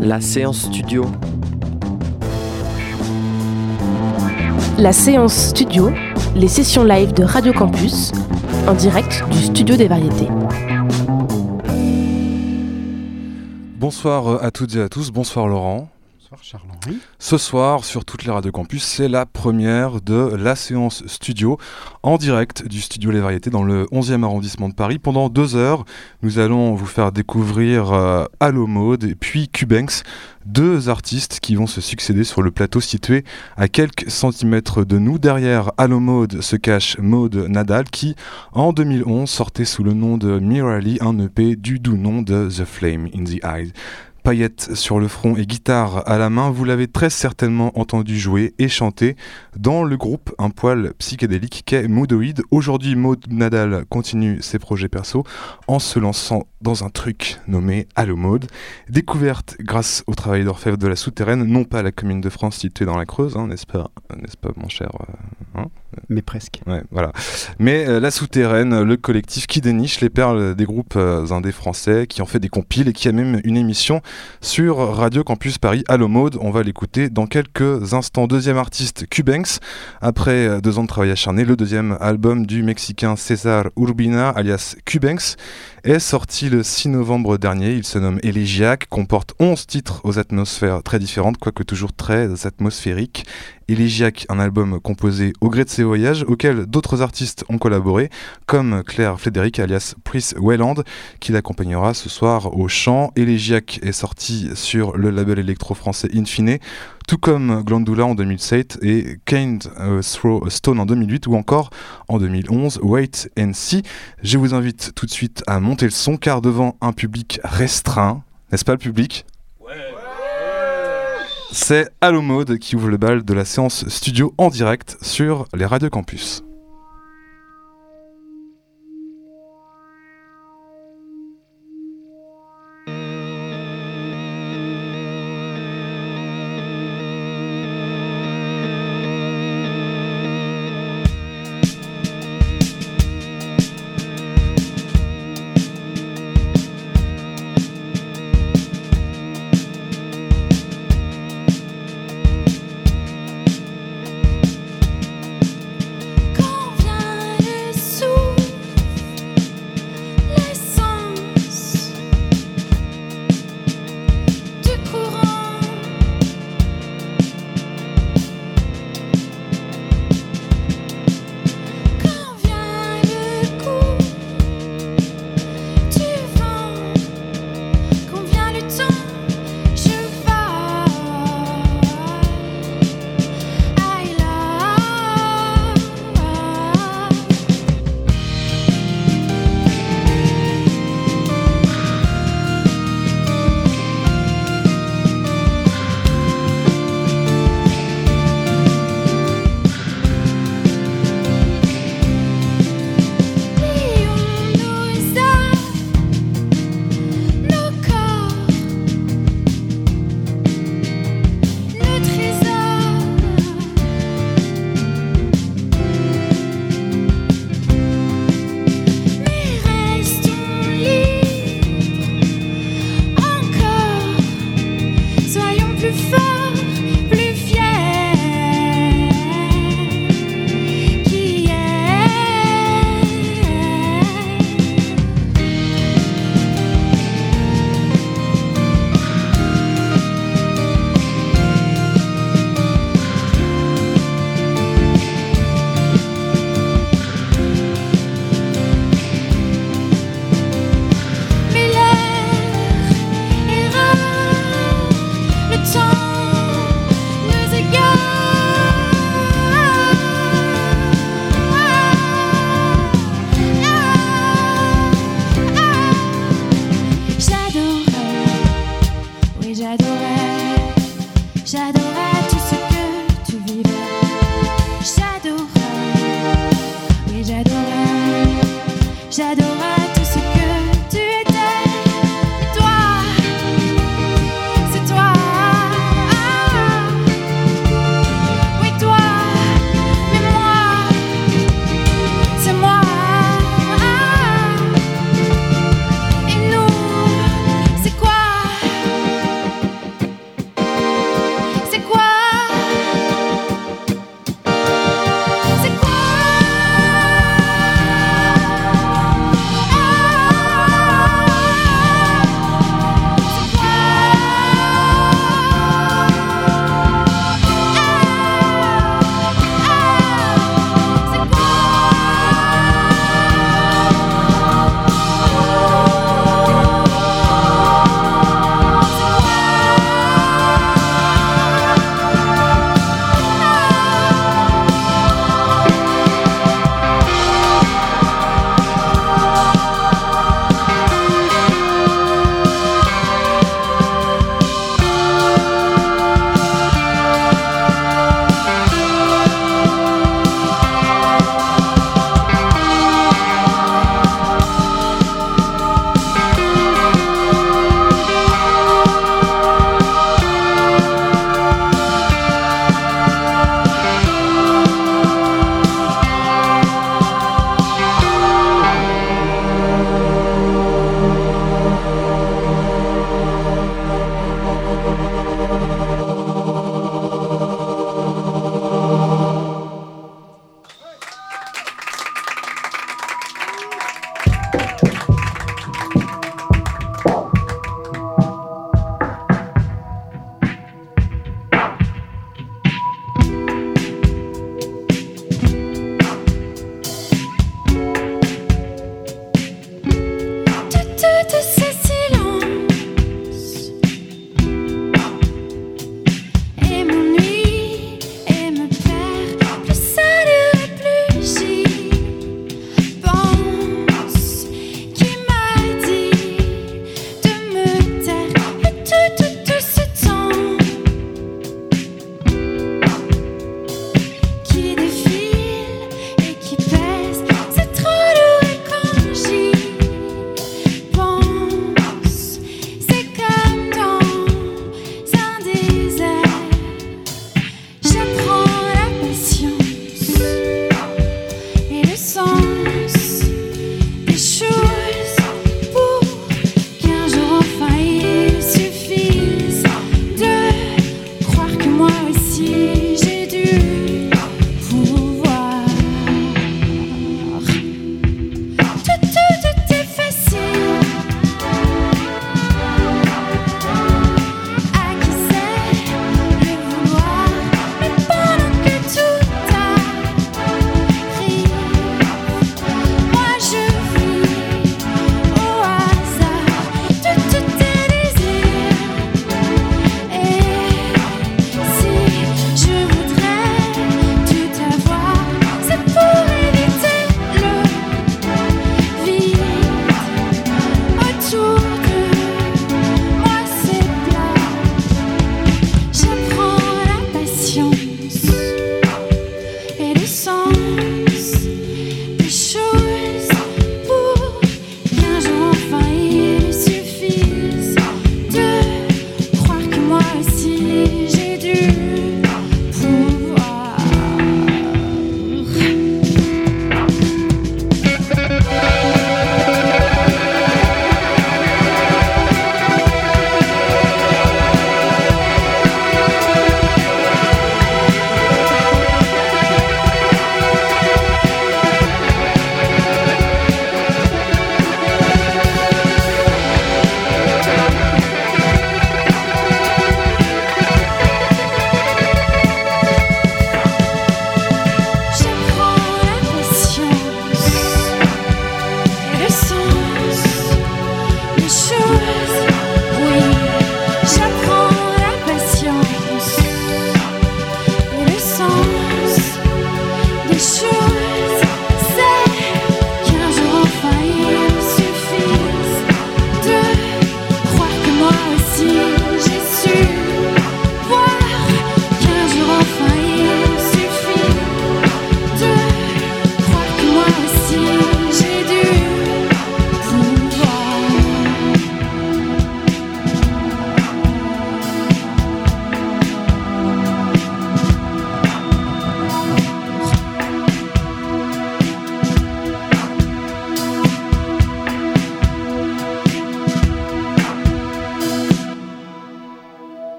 La séance studio. La séance studio, les sessions live de Radio Campus, en direct du Studio des Variétés. Bonsoir à toutes et à tous, bonsoir Laurent. Ce soir, sur toutes les radios campus, c'est la première de la séance studio en direct du studio Les Variétés dans le 11e arrondissement de Paris. Pendant deux heures, nous allons vous faire découvrir euh, Allo Mode puis Cubanks, deux artistes qui vont se succéder sur le plateau situé à quelques centimètres de nous. Derrière Allo Mode se cache Maude Nadal qui, en 2011, sortait sous le nom de Mirali un EP du doux nom de The Flame in the Eyes paillettes sur le front et guitare à la main, vous l'avez très certainement entendu jouer et chanter dans le groupe un poil psychédélique qu'est Moodoid. Aujourd'hui, Maud Nadal continue ses projets perso en se lançant dans un truc nommé Allo Mode, découverte grâce au travail d'orfèvre de la souterraine, non pas la commune de France située dans la Creuse, hein, n'est-ce pas, pas, mon cher euh, hein? Mais presque. Voilà. Mais euh, la souterraine, le collectif qui déniche les perles des groupes euh, indés français, qui en fait des compiles et qui a même une émission sur Radio Campus Paris Allo Mode. On va l'écouter dans quelques instants. Deuxième artiste, Cubanks. Après euh, deux ans de travail acharné, le deuxième album du Mexicain César Urbina, alias Cubanks, est sorti le 6 novembre dernier. Il se nomme Elegiac, comporte 11 titres aux atmosphères très différentes, quoique toujours très atmosphériques. Elegiac, un album composé au gré de ses voyages, auquel d'autres artistes ont collaboré, comme Claire Frédéric alias Pris Welland, qui l'accompagnera ce soir au chant. Elegiac est sorti sur le label électro-français Infine, tout comme Glandula en 2007 et Kind uh, Throw a Stone en 2008 ou encore en 2011 Wait and See. Je vous invite tout de suite à monter le son car devant un public restreint, n'est-ce pas le public? C'est Allo Mode qui ouvre le bal de la séance studio en direct sur les radios campus.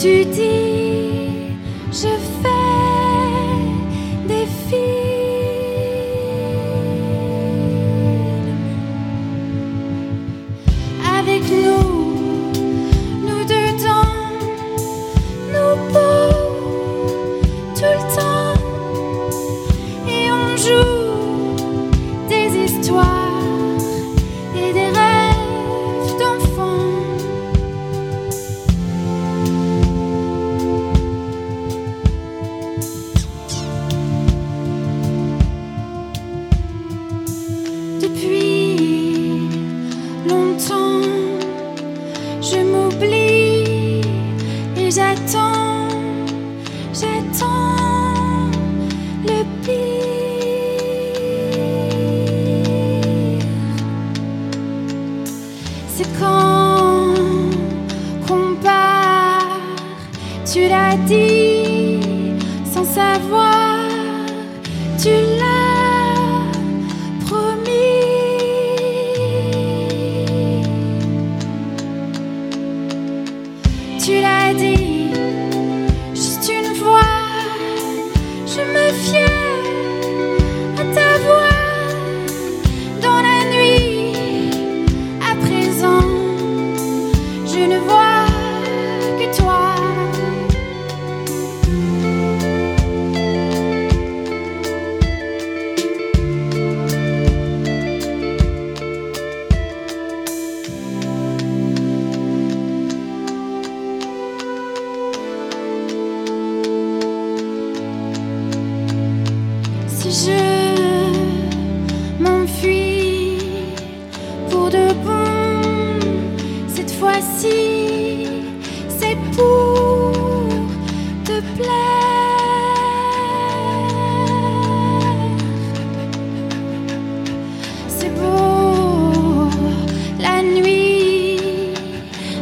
Tu dis, je fais des films. Avec nous, nous dedans, nous beaux, tout le temps. Et on joue des histoires.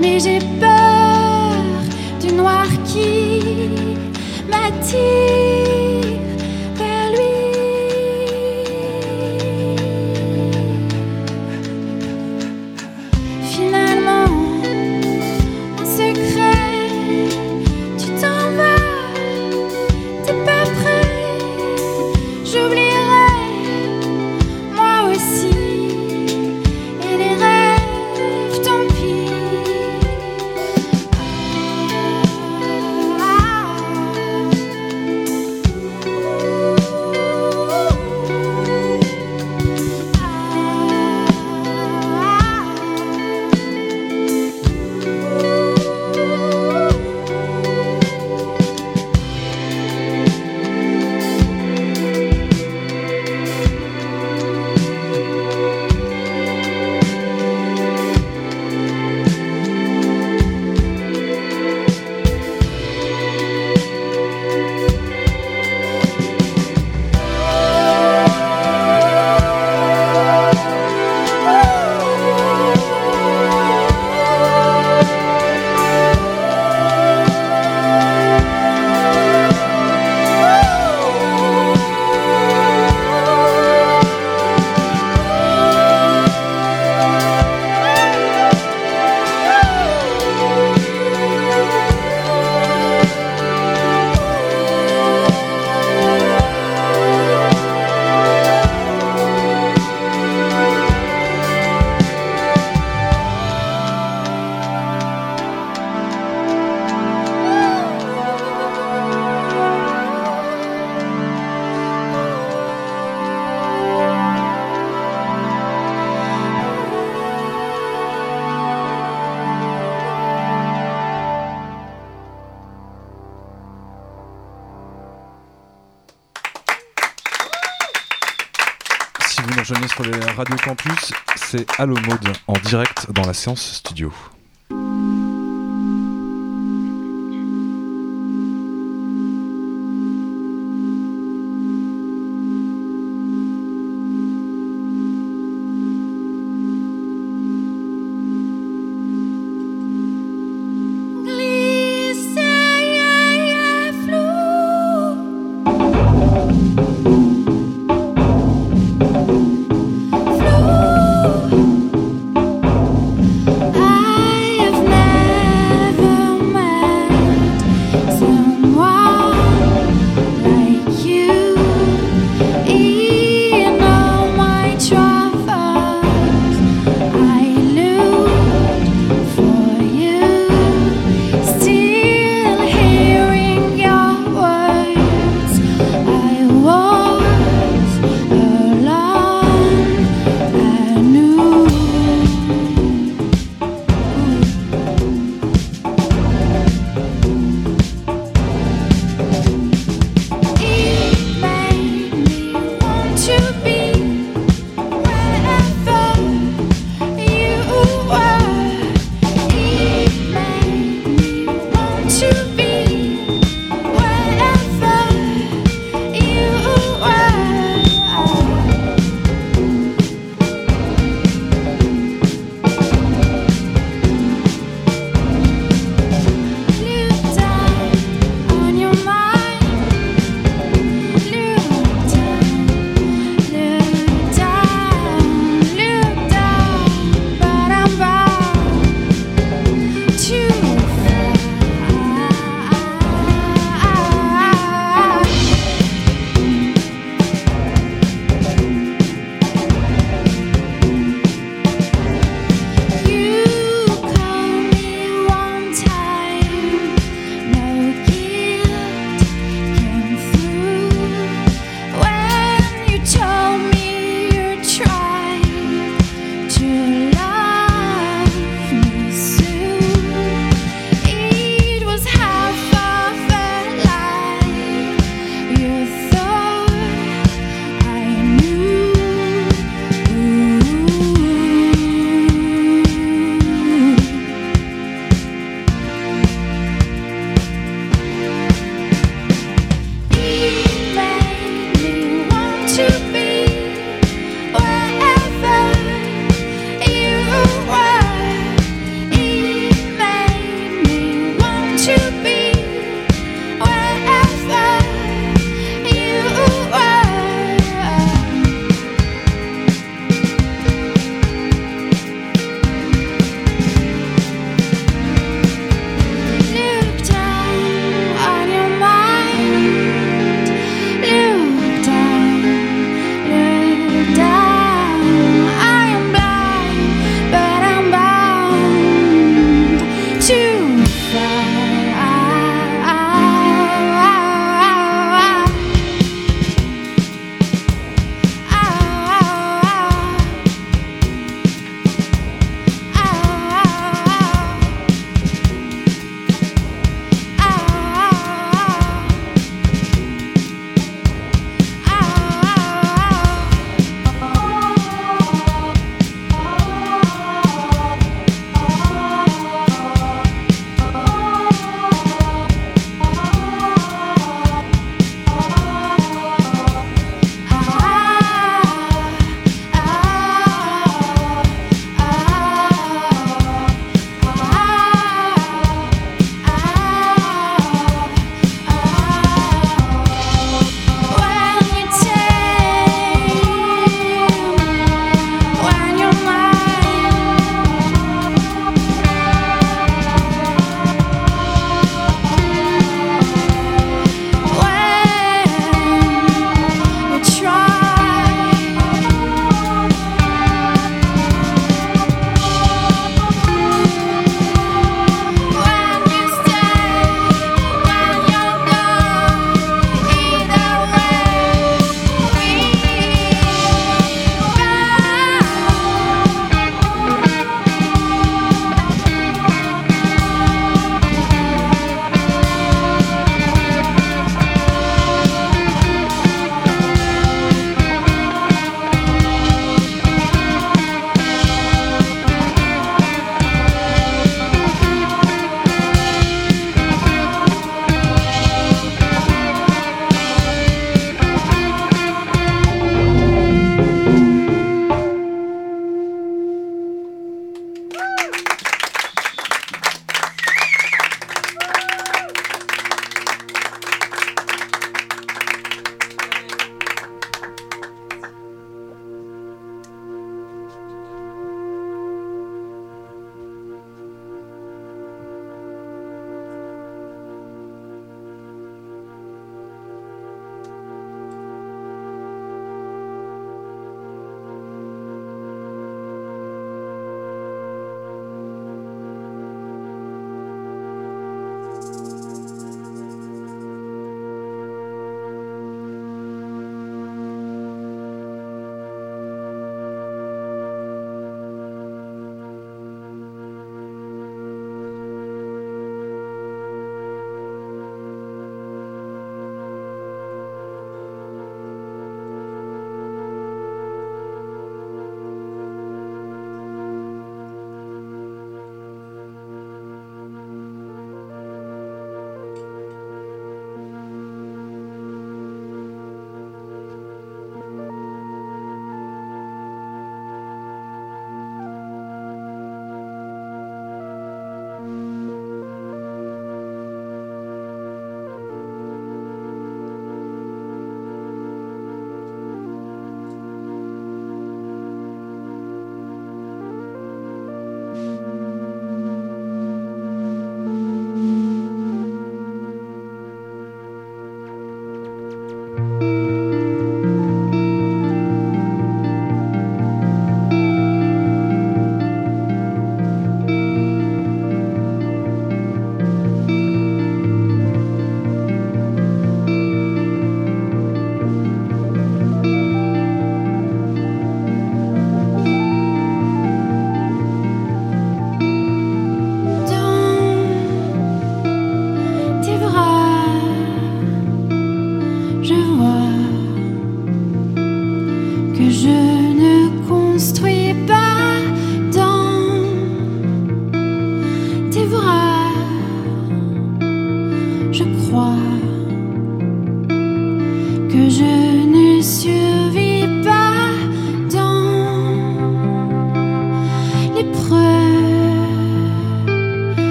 mais j'ai peur du noir qui m'attire. jeunesse sur les Radio Campus, c'est Alomode en direct dans la séance studio.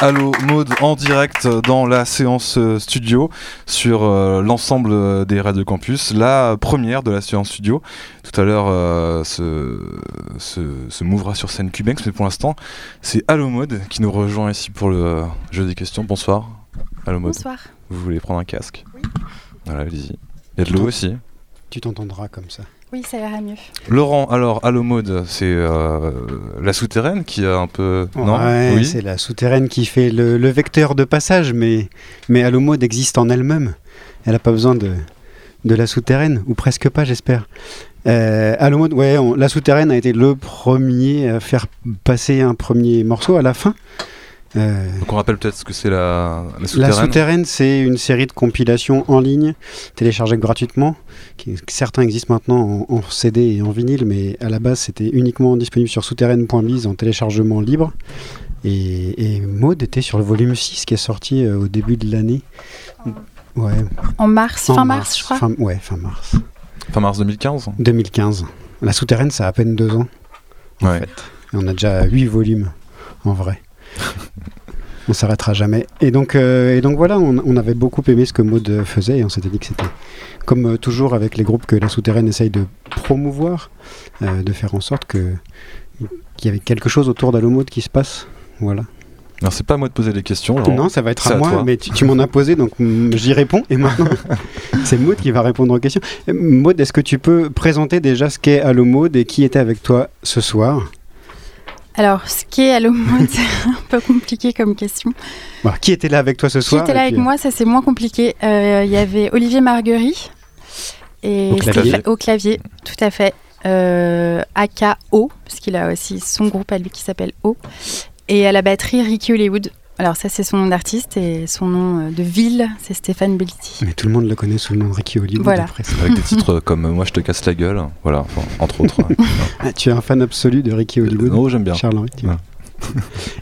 Allo Mode en direct dans la séance euh, studio sur euh, l'ensemble euh, des radios campus, la première de la séance studio. Tout à l'heure euh, se, se, se mouvera sur scène Cubex, mais pour l'instant c'est Allo Mode qui nous rejoint ici pour le euh, jeu des questions. Bonsoir. Allo Mode. Bonsoir. Vous voulez prendre un casque? Voilà, allez-y. Il y a de l'eau aussi. Tu t'entendras comme ça. Oui, ça ira mieux. Laurent, alors Allo Mode, c'est euh, la souterraine qui a un peu. non Ouais, Oui. c'est la souterraine qui fait le, le vecteur de passage, mais, mais Alomode existe en elle-même. Elle n'a pas besoin de, de la souterraine, ou presque pas, j'espère. Euh, Alomode, ouais, on- la souterraine a été le premier à faire passer un premier morceau à la fin. Euh, Donc on rappelle peut-être ce que c'est la, la La souterraine. souterraine, c'est une série de compilations en ligne, téléchargeables gratuitement. Qui, certains existent maintenant en, en CD et en vinyle, mais à la base, c'était uniquement disponible sur souterraine.biz en téléchargement libre. Et, et Maud était sur le volume 6 qui est sorti euh, au début de l'année. Ouais, En mars, en fin mars, je crois. Fin- ouais, fin mars. Fin mars 2015 2015. La souterraine, ça a à peine deux ans. en Ouais. fait. Et on a déjà huit volumes, en vrai. on s'arrêtera jamais. Et donc, euh, et donc voilà, on, on avait beaucoup aimé ce que Maud faisait et on s'était dit que c'était, comme euh, toujours avec les groupes que la souterraine essaye de promouvoir, euh, de faire en sorte que qu'il y avait quelque chose autour d'Alomode qui se passe. Voilà. Alors c'est pas à moi de poser les questions. Non, ça va être à, à moi, toi. mais tu, tu m'en as posé, donc j'y réponds. Et maintenant, c'est Maud qui va répondre aux questions. Maud, est-ce que tu peux présenter déjà ce qu'est Alomode et qui était avec toi ce soir? Alors, ce qui est à l'Omode, c'est un peu compliqué comme question. Qui était là avec toi ce Qui soir était là avec puis, moi, ça c'est moins compliqué. Euh, Il y avait Olivier Marguerie et Au clavier. Stépha- au clavier, tout à fait. Euh, AKO, parce qu'il a aussi son groupe à lui qui s'appelle O. Et à la batterie, Ricky Hollywood. Alors ça c'est son nom d'artiste et son nom euh, de ville, c'est Stéphane Belliti. Mais tout le monde le connaît sous le nom de Ricky Hollywood. Voilà. après. Avec des titres comme Moi je te casse la gueule. Voilà, enfin, entre autres. Ah, tu es un fan absolu de Ricky Hollywood non, j'aime bien. Ouais. vois.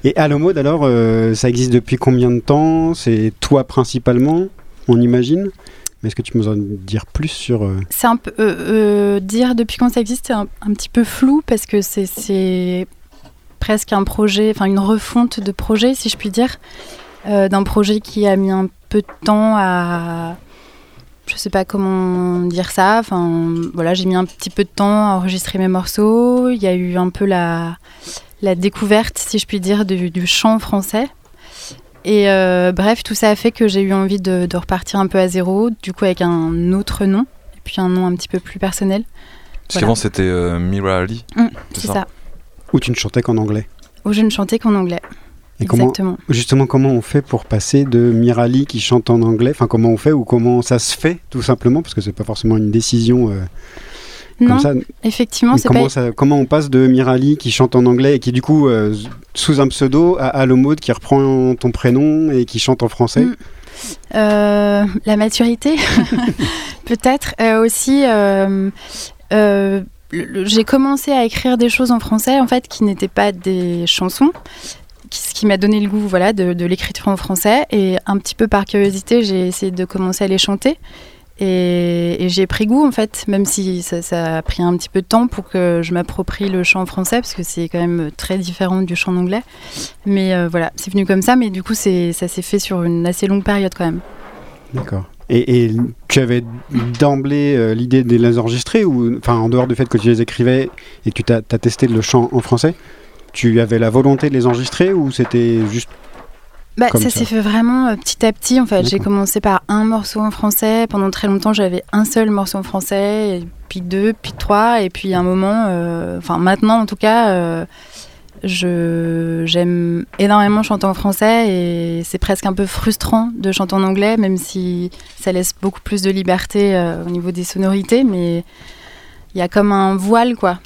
Et Alomode, alors, euh, ça existe depuis combien de temps? C'est toi principalement, on imagine? Mais est-ce que tu peux nous en dire plus sur... euh, C'est un peu euh, euh, dire depuis quand ça existe, c'est un, un petit peu flou parce que c'est- c'est presque un projet, enfin une refonte de projet, si je puis dire, euh, d'un projet qui a mis un peu de temps à, je sais pas comment dire ça. Enfin voilà, j'ai mis un petit peu de temps à enregistrer mes morceaux. Il y a eu un peu la la découverte, si je puis dire, du, du chant français. Et euh, bref, tout ça a fait que j'ai eu envie de, de repartir un peu à zéro, du coup avec un autre nom, et puis un nom un petit peu plus personnel. Parce Voilà. qu'avant c'était euh, Mira Ali. Hum, C'est c'est ça? ça. Où tu ne chantais qu'en anglais Où je ne chantais qu'en anglais. Et comment, Exactement. justement, comment on fait pour passer de Mirali qui chante en anglais Enfin, comment on fait ou comment ça se fait, tout simplement Parce que c'est pas forcément une décision euh, Non, comme ça. effectivement, c'est comment, pas. ça- comment on passe de Mirali qui chante en anglais et qui du coup euh, sous un pseudo à Alomode qui reprend ton prénom et qui chante en français Mm. Euh, la maturité, peut-être. Aussi, j'ai commencé à écrire des choses en français, en fait, qui n'étaient pas des chansons. Ce qui m'a donné le goût voilà, de, l'écriture en français. Et un petit peu par curiosité, j'ai essayé de commencer à les chanter. Et, j'ai pris goût, en fait, même si ça, a pris un petit peu de temps pour que je m'approprie le chant français, parce que c'est quand même très différent du chant anglais. Mais euh, voilà, c'est venu comme ça, mais du coup, ça s'est fait sur une assez longue période quand même. D'accord. Et, et tu avais d'emblée euh, l'idée de les enregistrer ou enfin en dehors du fait que tu les écrivais et que tu as, testé le chant en français, tu avais la volonté de les enregistrer ou c'était juste Bah, ça, ça. s'est fait vraiment euh, petit à petit. En fait, j'ai commencé par un morceau en français. Pendant très longtemps, j'avais un seul morceau en français, et puis deux, puis trois, et puis un moment, euh, enfin maintenant en tout cas, euh, j'aime énormément chanter en français et c'est presque un peu frustrant de chanter en anglais, même si ça laisse beaucoup plus de liberté euh, au niveau des sonorités, mais il y a comme un voile quoi.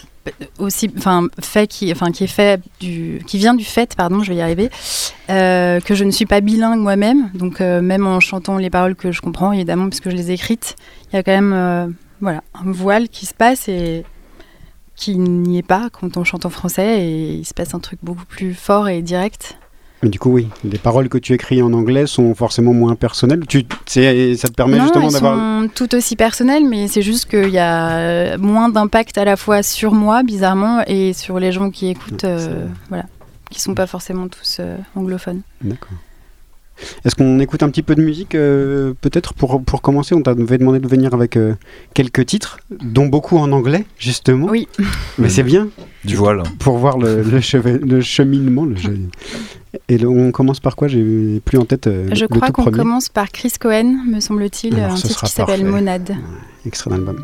Aussi enfin fait qui enfin qui est fait du qui vient du fait pardon je vais y arriver euh, que je ne suis pas bilingue moi-même. Donc euh, même en chantant les paroles que je comprends évidemment parce que je les ai écrites il y a quand même voilà un voile qui se passe et qui n'y est pas quand on chante en français et il se passe un truc beaucoup plus fort et direct Mais du coup, oui, les paroles que tu écris en anglais sont forcément moins personnelles. Tu, ça te permet non, justement d'avoir. sont tout aussi personnelles, mais c'est juste qu'il y a euh, moins d'impact à la fois sur moi, bizarrement, et sur les gens qui écoutent. Ouais, euh, c'est- voilà. qui sont pas forcément tous anglophones. D'accord. Est-ce qu'on écoute un petit peu de musique euh, Peut-être pour, pour commencer, on t'avait demandé de venir avec euh, quelques titres, dont beaucoup en anglais, justement. Oui. Mais c'est bien. Du voile. Pour voir le, le, le cheminement. Et on commence par quoi? J'ai plus en tête. Euh, Je crois qu'on commence par Chris Cohen, me semble-t-il, un titre qui s'appelle Monade. extrait d'album.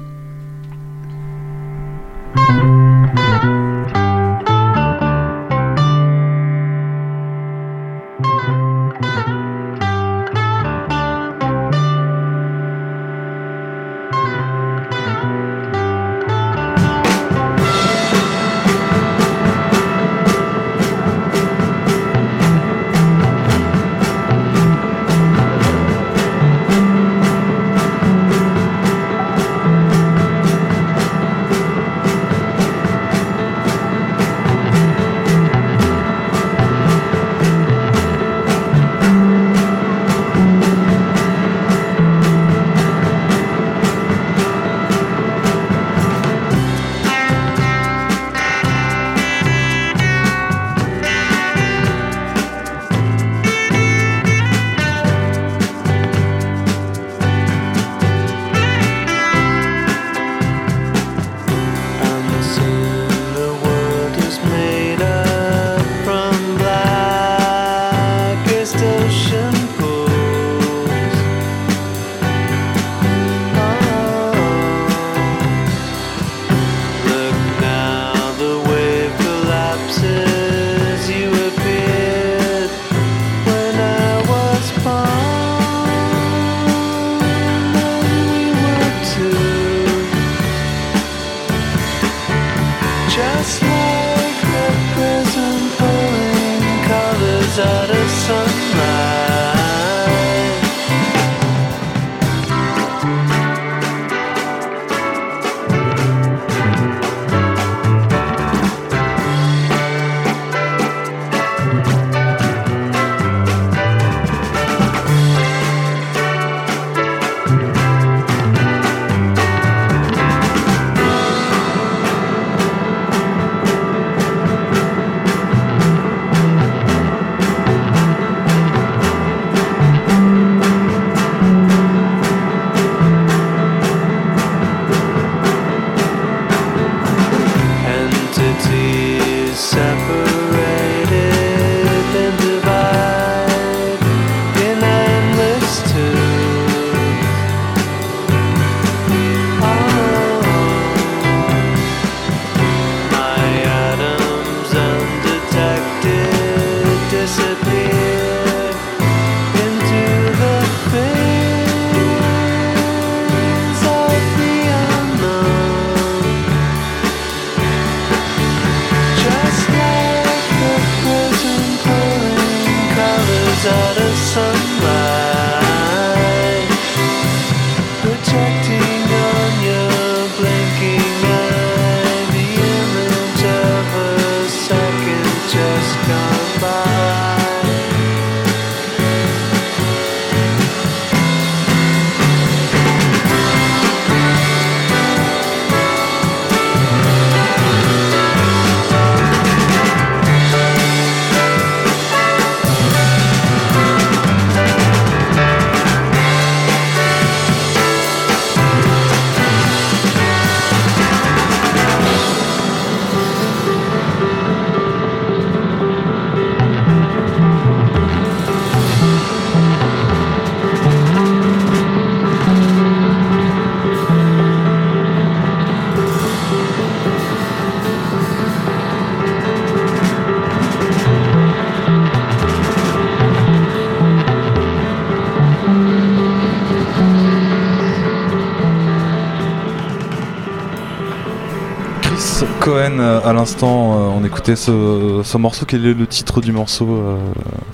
À l'instant, euh, on écoutait ce, morceau. Quel est le titre du morceau euh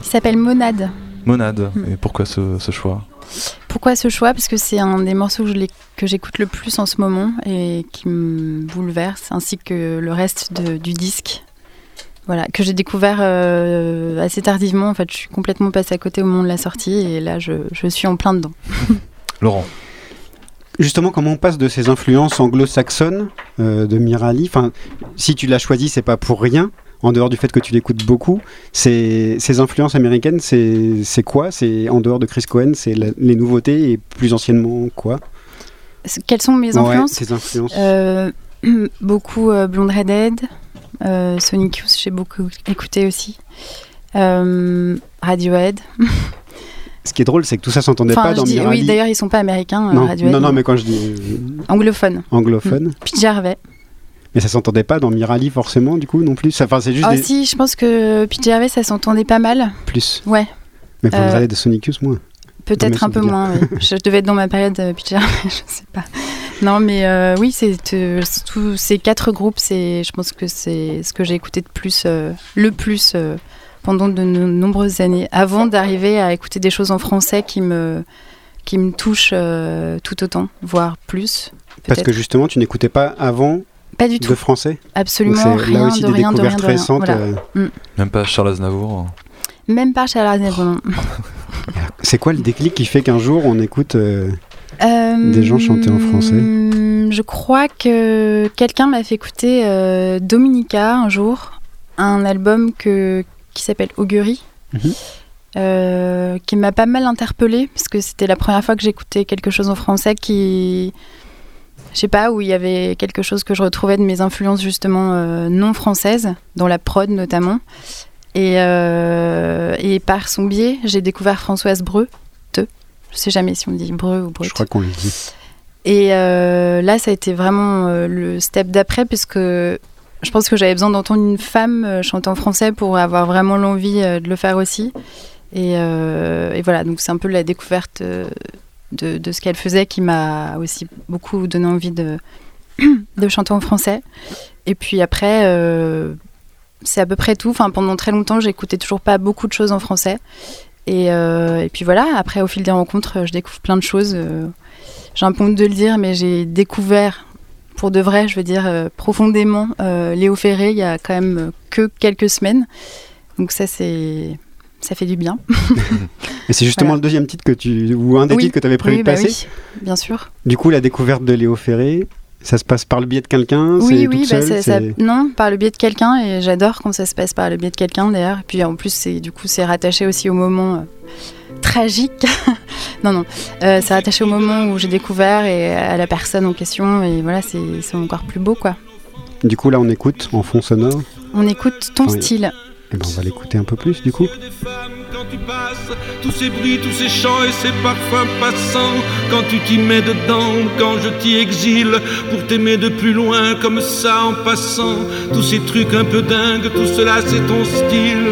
Il s'appelle Monade. Monade. Mm. Et pourquoi ce, choix? Pourquoi ce choix? Parce que c'est un des morceaux que j'écoute le plus en ce moment et qui me bouleverse, ainsi que le reste du disque. Voilà, que j'ai découvert assez tardivement. En fait, je suis complètement passée à côté au moment de la sortie et là, je, je suis en plein dedans. Laurent Justement, comment on passe de ces influences anglo-saxonnes euh, de Mirali Enfin, si tu l'as choisi, c'est pas pour rien. en dehors du fait que tu l'écoutes beaucoup, ces, ces influences américaines, c'est quoi? C'est en dehors de Chris Cohen, c'est les nouveautés et plus anciennement quoi? Quelles sont mes influences? Euh, Beaucoup euh, Blonde Redhead, euh, Sonic Youth, j'ai beaucoup écouté aussi. Radiohead. Ce qui est drôle, c'est que tout ça s'entendait Enfin, pas dans dis- Mirali. oui, d'ailleurs, ils sont pas américains, euh, non, non, non, mais quand je dis euh, Anglophone. anglophone, Pete Gervais. mais ça s'entendait pas dans Mirali forcément, du coup, non plus. Ça- Enfin, c'est juste Ah des si, je pense que Pete Gervais, ça s'entendait pas mal. plus. Ouais, Mais vous Euh, allez de Sonic Youth, moins. peut-être un peu moins. oui. Je devais être dans ma période euh, Pete Gervais, je sais pas. Non, mais euh, oui, c'est tous ces quatre groupes, c'est, je pense que c'est ce que j'ai écouté de plus, le plus pendant de no- nombreuses années, avant d'arriver à écouter des choses en français qui me qui me touchent euh, tout autant, voire plus. Parce que justement, tu n'écoutais pas avant Pas du tout, de français? Absolument c'est rien là aussi de des rien de rien découvertes de rien. Voilà. euh, Même pas Charles Aznavour. Même pas chez Aznavour. C'est quoi le déclic qui fait qu'un jour on écoute euh, Euh, Des gens chantaient en français? Je crois que quelqu'un m'a fait écouter euh, Dominica un jour, un album que, qui s'appelle Augury, Mhm. euh, qui m'a pas mal interpellée parce que c'était la première fois que j'écoutais quelque chose en français qui, je sais pas, où il y avait quelque chose que je retrouvais de mes influences justement euh, non françaises, dans la prod notamment. Et, euh, et par son biais, j'ai découvert Françoise Breu. Je sais jamais si on dit Breu ou Brut. Je crois qu'on le dit. Et là, ça a été vraiment le step d'après, puisque je pense que j'avais besoin d'entendre une femme euh, chanter en français pour avoir vraiment l'envie euh, de le faire aussi. Et, euh, et voilà, donc c'est un peu la découverte de, ce qu'elle faisait qui m'a aussi beaucoup donné envie de, chanter en français. Et puis après, c'est à peu près tout. Enfin, pendant très longtemps, j'écoutais toujours pas beaucoup de choses en français. Et, et puis voilà, après, au fil des rencontres, je découvre plein de choses. j'ai un peu honte de le dire, mais j'ai découvert, pour de vrai, je veux dire, euh, profondément, euh, Léo Ferré il y a quand même euh, que quelques semaines. Donc ça, c'est... Ça fait du bien. Et c'est justement Voilà. le deuxième titre que tu ou un des Oui. titres que tu avais prévu oui, de bah passer. oui, bien sûr. Du coup, la découverte de Léo Ferré, ça se passe par le biais de quelqu'un Oui, oui, bah, seule, ça- non, par le biais de quelqu'un, et j'adore quand ça se passe par le biais de quelqu'un d'ailleurs. Et puis en plus, c'est du coup, c'est rattaché aussi au moment tragique. non, non, euh, c'est rattaché au moment où j'ai découvert et à la personne en question, et voilà, c'est c'est encore plus beau, quoi. Du coup, là, on écoute en fond sonore. On écoute ton Oui. style. Et ben, on va l'écouter un peu plus, du coup. des femmes quand tu passes, tous ces bruits, tous ces chants et ces parfums passants, quand tu t'y mets dedans, quand je t'y exile, pour t'aimer de plus loin comme ça en passant, tous ces trucs un peu dingues, tout cela c'est ton style,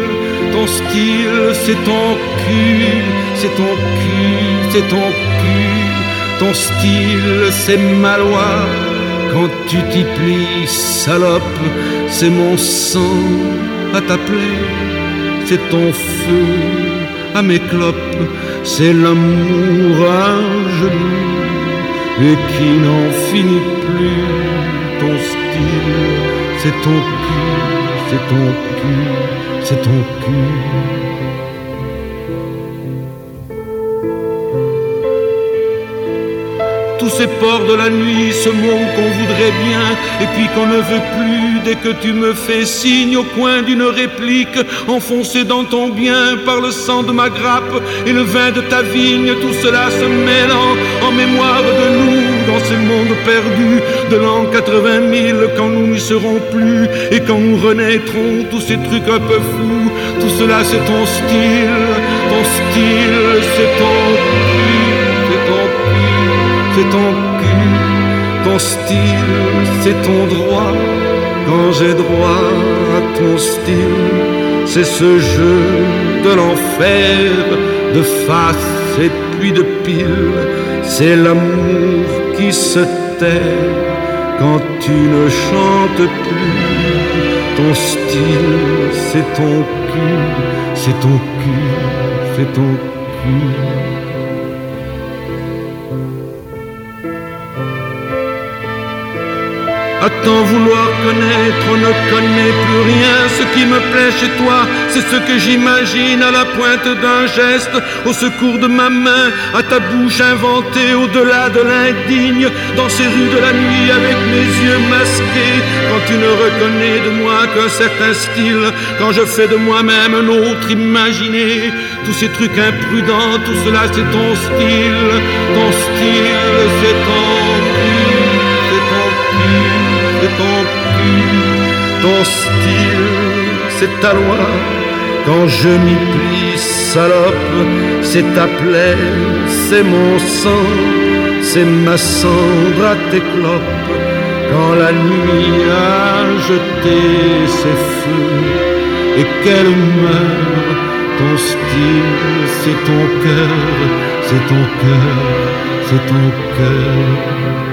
ton style c'est ton cul, c'est ton cul, c'est ton cul, ton style c'est ma loi, quand tu t'y plies, salope, c'est mon sang à t'appeler c'est ton feu à mes clopes, c'est l'amour à genoux et qui n'en finit plus. Ton style, c'est ton cul, c'est ton cul, c'est ton cul. Tous ces ports de la nuit, ce monde qu'on voudrait bien, et puis qu'on ne veut plus dès que tu me fais signe au coin d'une réplique, enfoncé dans ton bien par le sang de ma grappe et le vin de ta vigne, tout cela se mêlant en mémoire de nous dans ce monde perdu de l'an 80 000, quand nous n'y serons plus et quand nous renaîtrons, tous ces trucs un peu fous, tout cela c'est ton style, ton style, c'est ton c'est ton cul, ton style, c'est ton droit. Quand j'ai droit à ton style, c'est ce jeu de l'enfer, de face et puis de pile. C'est l'amour qui se tait quand tu ne chantes plus. Ton style, c'est ton cul, c'est ton cul, c'est ton cul. À tant vouloir connaître, on ne connaît plus rien. Ce qui me plaît chez toi, c'est ce que j'imagine à la pointe d'un geste, au secours de ma main, à ta bouche inventée au-delà de l'indigne, dans ces rues de la nuit avec mes yeux masqués. Quand tu ne reconnais de moi qu'un certain style, quand je fais de moi-même un autre imaginé, tous ces trucs imprudents, tout cela c'est ton style, ton style c'est ton ton style, c'est ta loi. Quand je m'y plie, salope, c'est ta plaie, c'est mon sang, c'est ma cendre à tes clopes. Quand la nuit a jeté ses feux et qu'elle meurt, ton style, c'est ton cœur, c'est ton cœur, c'est ton cœur.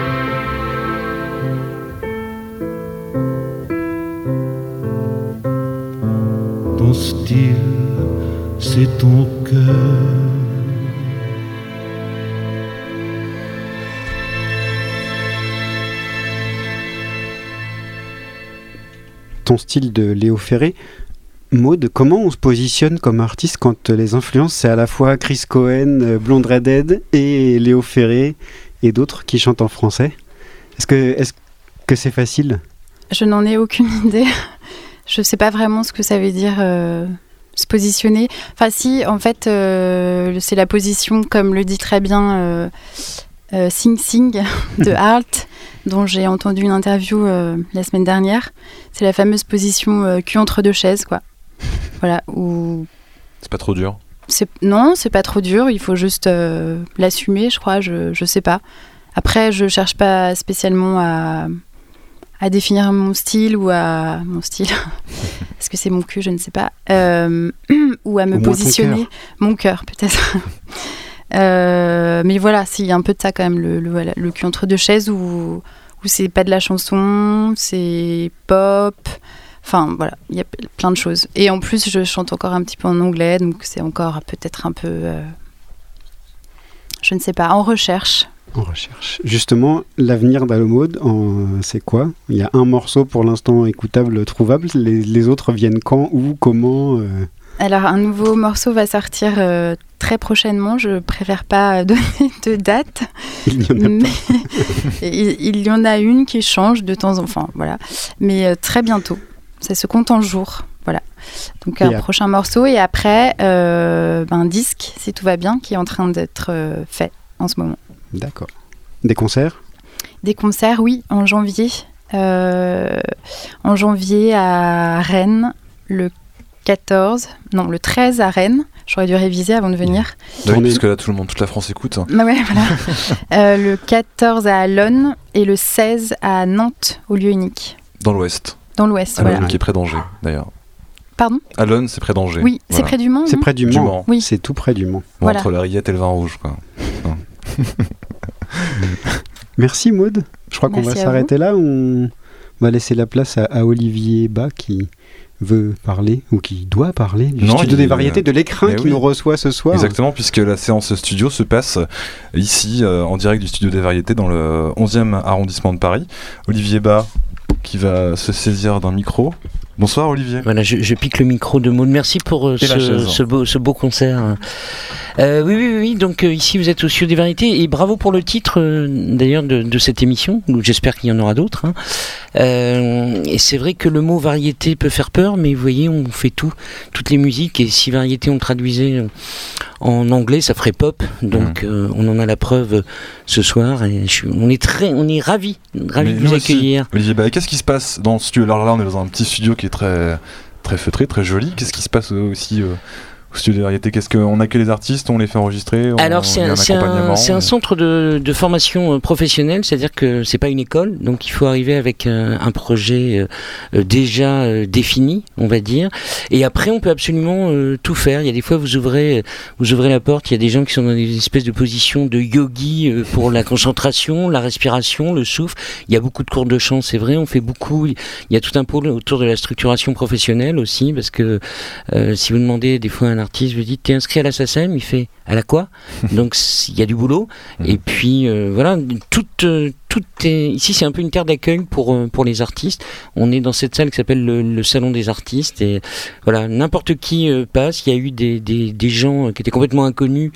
C'est ton cœur. Ton style de Léo Ferré. Maude, comment on se positionne comme artiste quand les influences, c'est à la fois Chris Cohen, euh, Blonde Redhead et Léo Ferré et d'autres qui chantent en français? Est-ce que est-ce que c'est facile? Je n'en ai aucune idée. Je ne sais pas vraiment ce que ça veut dire euh, se positionner. Enfin, si, en fait, euh, c'est la position, comme le dit très bien euh, euh, Sing Sing de Art, dont j'ai entendu une interview la semaine dernière. C'est la fameuse position cul entre deux chaises, quoi. Voilà, où C'est pas trop dur. non, c'est pas trop dur. Il faut juste l'assumer, je crois. Je je sais pas. Après, je cherche pas spécialement à à définir mon style ou à mon style. Est-ce que c'est mon cul Je ne sais pas. Euh, ou à me Au positionner. cœur. Mon cœur, peut-être. Euh, mais voilà, s'il y a un peu de ça quand même, le, le, voilà, le cul entre deux chaises où, où c'est pas de la chanson, c'est pop. Enfin voilà, il y a plein de choses. Et en plus, je chante encore un petit peu en anglais, donc c'est encore peut-être un peu. euh, je ne sais pas, en recherche. En recherche. Justement, l'avenir d'Alomode, c'est quoi? Il y a un morceau pour l'instant écoutable, trouvable. Les, les autres viennent quand, où, comment euh, Alors, un nouveau morceau va sortir euh, très prochainement. Je préfère pas donner de date. Il y en a mais il, il y en a une qui change de temps en temps. Enfin, voilà. Mais euh, très bientôt. Ça se compte en jours. Voilà. Donc, un prochain morceau. Et après, euh, ben, un disque, si tout va bien, qui est en train d'être euh, fait en ce moment. D'accord. Des concerts? Des concerts, oui, en janvier. Euh, en janvier à Rennes, le 14, non, le 13 à Rennes. J'aurais dû réviser avant de venir. Bah oui, parce que là, tout le monde, toute la France écoute. hein. Bah ouais, voilà. Euh, le 14 à Alonne et le 16 à Nantes, au lieu unique, Dans l'Ouest. dans l'Ouest. Alonne, Voilà. qui est près d'Angers, d'ailleurs. Pardon? Alonne, c'est près d'Angers. Oui, c'est près du Mans. C'est près du Du Mans. Mans. Oui. C'est tout près du Mans. Bon, Voilà. Entre la rillette et le vin rouge, quoi. Merci Maude. Je crois qu'on va s'arrêter là. On va laisser la place à, à Olivier Bas qui veut parler ou qui doit parler du Non, studio il- des variétés de l'écrin Mais qui oui. nous reçoit ce soir. Exactement, puisque la séance studio se passe ici, euh, en direct du studio des variétés, dans le 11e arrondissement de Paris. Olivier Bas, qui va se saisir d'un micro. Bonsoir Olivier. Voilà, je, je pique le micro de Maud. Merci pour euh, ce, beau, ce beau concert. Euh, oui, oui, oui, oui, donc euh, ici vous êtes au Studio des Variétés et bravo pour le titre euh, d'ailleurs de, de cette émission. J'espère qu'il y en aura d'autres. hein. Euh, et c'est vrai que le mot variété peut faire peur, mais vous voyez, on fait tout, toutes les musiques. Et si variété on traduisait euh, en anglais, ça ferait pop. Donc euh, on en a la preuve euh, ce soir et je suis- on est très, on est Mais de vous accueillir. Olivier Bas, qu'est-ce qui se passe dans ce studio? Alors là, on est dans un petit studio qui est très, très feutré, très joli. Qu'est-ce qui se passe aussi euh, studio des variétés Qu'est-ce qu'on accueille les artistes, on les fait enregistrer on- Alors c'est un, un- un mais- centre de, de formation euh, professionnelle, c'est-à-dire que c'est pas une école, donc il faut arriver avec euh, un projet euh, euh, déjà euh, défini, on va dire. Et après, on peut absolument euh, tout faire. Il y a des fois, vous ouvrez, vous ouvrez la porte, il y a des gens qui sont dans des espèces de positions de yogi euh, pour la concentration, la respiration, le souffle. Il y a beaucoup de cours de chant, c'est vrai. On fait beaucoup. Il y a tout un pôle autour de la structuration professionnelle aussi, parce que euh, si vous demandez des fois à un artiste, vous dites, t'es inscrit à la SACEM Il fait, à la quoi? Donc il y a du boulot. Mhm. Et puis euh, voilà, toute, euh, toute tout est ici, c'est un peu une terre d'accueil pour pour les artistes. On est dans cette salle qui s'appelle le, salon des artistes et voilà, n'importe qui passe. Il y a eu des, des, des, gens qui étaient complètement inconnus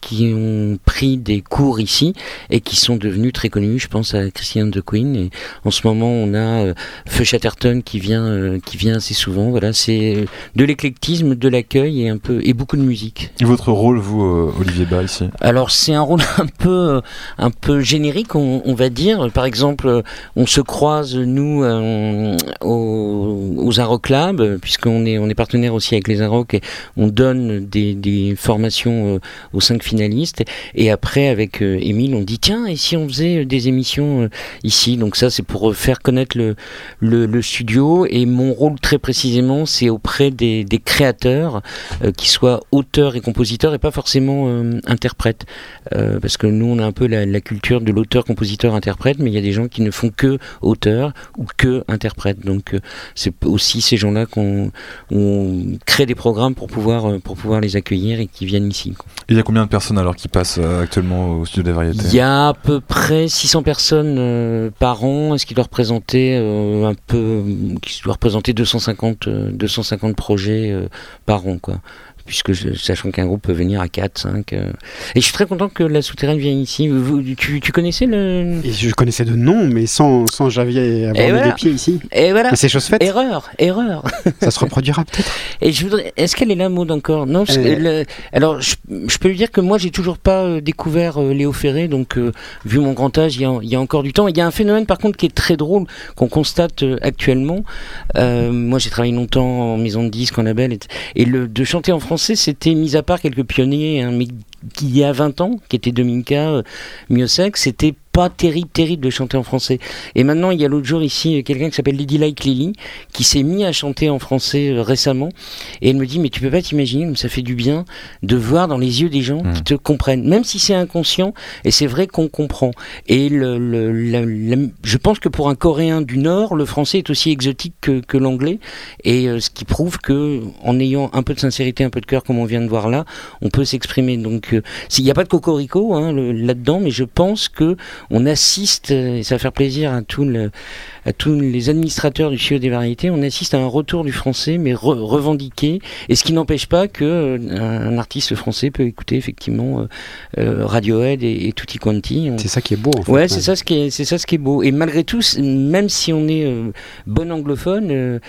qui ont pris des cours ici et qui sont devenus très connus. Je pense à Christian de Queen et en ce moment on a Feu Chatterton qui vient qui vient assez souvent. Voilà, c'est de l'éclectisme, de l'accueil et un peu et beaucoup de musique. Et votre rôle, vous, euh, Olivier Bas, ici? Alors c'est un rôle un peu, euh, un peu générique, on, va dire. Par exemple, euh, on se croise nous aux, aux Club, puisqu'on est, on est partenaire aussi avec les Arocs et on donne des, formations aux cinq finalistes. Et après, avec Émile, on dit tiens, et si on faisait des émissions ici? Donc ça, c'est pour faire connaître le, le, studio. Et mon rôle très précisément, c'est auprès des, créateurs, qui soient auteurs et compositeurs, et pas forcément euh, interprètes. Euh, parce que nous, on a un peu la, culture de l'auteur, compositeur, interprète, mais il y a des gens qui ne font que auteur ou que interprète. Donc, euh, c'est aussi ces gens-là qu'on crée des programmes pour pouvoir, pour pouvoir les accueillir et qui viennent ici. Il y a combien de personnes alors qui passent actuellement au studio des variétés Il y a à peu près 600 personnes par an. Est-ce qu'il doit représenter un peu, qui doit représenter 250, 250 projets par an, quoi? Puisque sachant qu'un groupe peut venir à 4, 5. Euh. Et je suis très content que la souterraine vienne ici. Vous, tu, connaissais le. je connaissais de nom, mais sans, sans Javier avoir mis des pieds ici. Et voilà. C'est chose faite. Erreur, erreur. Ça se reproduira peut-être. Et je voudrais. Est-ce qu'elle est là, Maud, encore? Non. Euh. Alors, je, peux lui dire que moi, j'ai toujours pas euh, découvert Léo Ferré, donc vu mon grand âge, il y, a, encore du temps. Il y a un phénomène, par contre, qui est très drôle, qu'on constate actuellement. moi, j'ai travaillé longtemps en maison de disques, en label, et, et le, de chanter en France c'était mis à part quelques pionniers, hein, mais il y a 20 ans, qui était Dominica, euh, Miosek, c'était pas terrible, terrible de chanter en français. Et maintenant, il y a l'autre jour ici quelqu'un qui s'appelle Lady Like Lily, qui s'est mis à chanter en français euh, récemment. Et elle me dit, mais tu peux pas t'imaginer, mais ça fait du bien de voir dans les yeux des gens qui mmh. te comprennent, même si c'est inconscient. Et c'est vrai qu'on comprend. Et le, je pense que pour un Coréen du Nord, le français est aussi exotique que, l'anglais. Et euh, ce qui prouve que, en ayant un peu de sincérité, un peu de cœur, comme on vient de voir là, on peut s'exprimer. Donc, euh, s'il n'y a pas de cocorico hein, là-dedans, mais je pense que on assiste, euh, et ça va faire plaisir à, tout le, à tous les administrateurs du CIO des variétés, on assiste à un retour du français, mais revendiqué, et ce qui n'empêche pas que euh, un artiste français peut écouter effectivement euh, Radiohead et, et Tutti Quanti. C'est ça qui est beau. En fait, ouais, c'est ça ce qui est, c'est ça ce qui est beau. Et malgré tout, même si on est bon anglophone,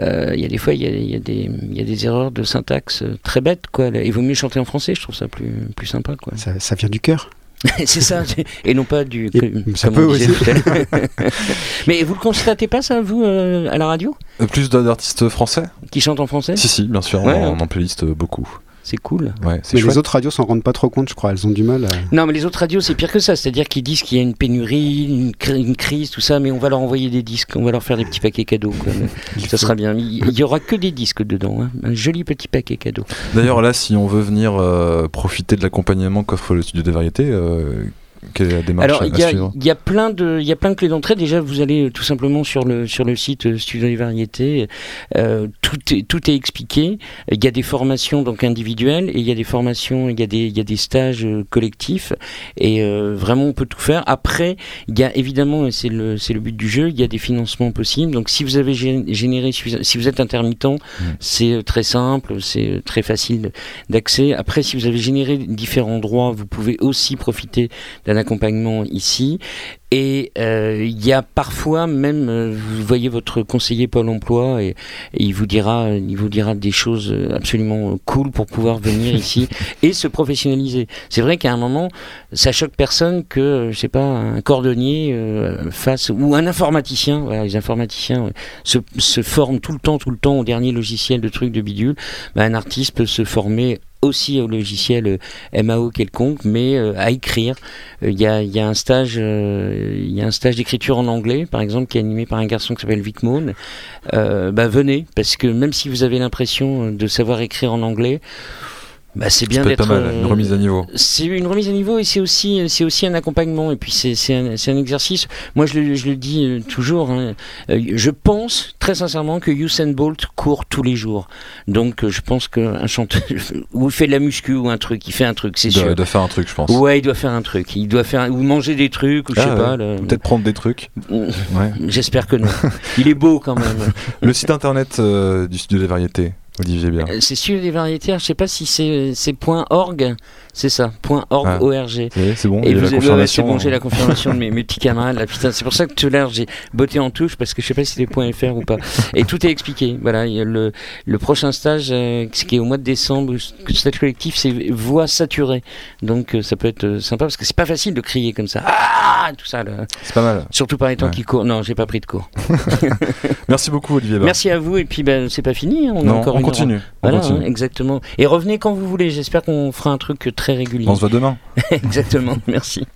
il y a des fois il y a, des, y a des erreurs de syntaxe très bêtes quoi. Il vaut mieux chanter en français, je trouve ça plus plus sympa quoi. Ça, ça vient du cœur. c'est ça, et non pas du. ça peut aussi. Mais vous le constatez pas, ça, vous, euh, à la radio? Euh, Plus d'artistes français? Qui chantent en français? Si, si, bien sûr, ouais, en, en playlist beaucoup c'est cool. mais les autres radios s'en rendent pas trop compte, je crois. Elles ont du mal. À... Non, mais les autres radios, c'est pire que ça. C'est-à-dire qu'ils disent qu'il y a une pénurie, une, crise, tout ça, mais on va leur envoyer des disques, on va leur faire des petits paquets cadeaux. ça sera bien. Il y aura que des disques dedans, hein. un joli petit paquet cadeau. D'ailleurs, là, si on veut venir euh, profiter de l'accompagnement qu'offre le studio des variétés, euh, quelle est la démarche Alors, il y, a plein de, il y a plein de clés d'entrée. Déjà, vous allez euh, tout simplement sur le sur le site euh, Studio des variétés. Euh, tout est tout est expliqué. Il y a des formations donc individuelles et il y a des formations, il y a des il y a des stages collectifs et vraiment on peut tout faire. Après, il y a évidemment et c'est le c'est le but du jeu. Il y a des financements possibles. Donc, si vous avez généré, si vous êtes intermittent, mmh. c'est très simple, c'est très facile d'accès. Après, si vous avez généré différents droits, vous pouvez aussi profiter d'un accompagnement ici. Et euh, il y a parfois même, euh, vous voyez votre conseiller Pôle Emploi et, il vous dira, il vous dira des choses absolument cool pour pouvoir venir ici et se professionnaliser. C'est vrai qu'à un moment, ça choque personne que, je sais pas, un cordonnier euh, fasse ou un informaticien. Voilà, les informaticiens se, se, forment tout le temps, tout le temps au dernier logiciel de trucs de bidule. Ben, un artiste peut se former aussi au logiciel euh, MAO quelconque, mais euh, à écrire. Euh, il y, a, y, a, un stage, il y a un stage d'écriture en anglais, par exemple, qui est animé par un garçon qui s'appelle Vic Moon. bah, venez, parce que même si vous avez l'impression de savoir écrire en anglais, Bah, c'est bien d'être. pas mal, une euh, remise à niveau. C'est une remise à niveau et c'est aussi, c'est aussi un accompagnement et puis c'est c'est un, un exercice. Moi je le, je le dis euh, toujours, hein, euh, je pense très sincèrement que Usain Bolt court tous les jours. Donc euh, je pense qu'un chanteur, ou il fait de la muscu ou un truc, il fait un truc, c'est sûr. de faire un truc, je pense. Ouais, il doit faire un truc. Il doit faire ou manger des trucs ou je Ah, sais ouais. pas. le- Peut-être prendre des trucs. Ouais. J'espère que non. Il est beau quand même. Le site internet euh, du studio des variétés, Olivier. Euh, C'est sûr des variétés. Je sais pas si c'est c'est .org, c'est ça. .org. Ah. org. C'est bon, Et a vous la avez, ouais, c'est confirmation. bon, j'ai la confirmation de mes, mes petits camarades. Là, putain, c'est pour ça que tout à l'heure j'ai botté en touche parce que je sais pas si c'est .fr ou pas. Et tout est expliqué. Voilà, a le, le prochain stage euh, ce qui est au mois de décembre, que stage collectif, c'est voix saturée. Donc euh, ça peut être euh, sympa parce que c'est pas facile de crier comme ça. Ah, tout ça. C'est pas mal. Surtout par les temps Ouais. qui courent. Non, j'ai pas pris de cours. Merci beaucoup, Olivier. Merci à vous et puis ben c'est pas fini. hein, On a Non, encore on une. Continue. on Voilà, continue. hein, exactement. Et revenez quand vous voulez. J'espère qu'on fera un truc très régulier. On se voit demain. exactement. Merci.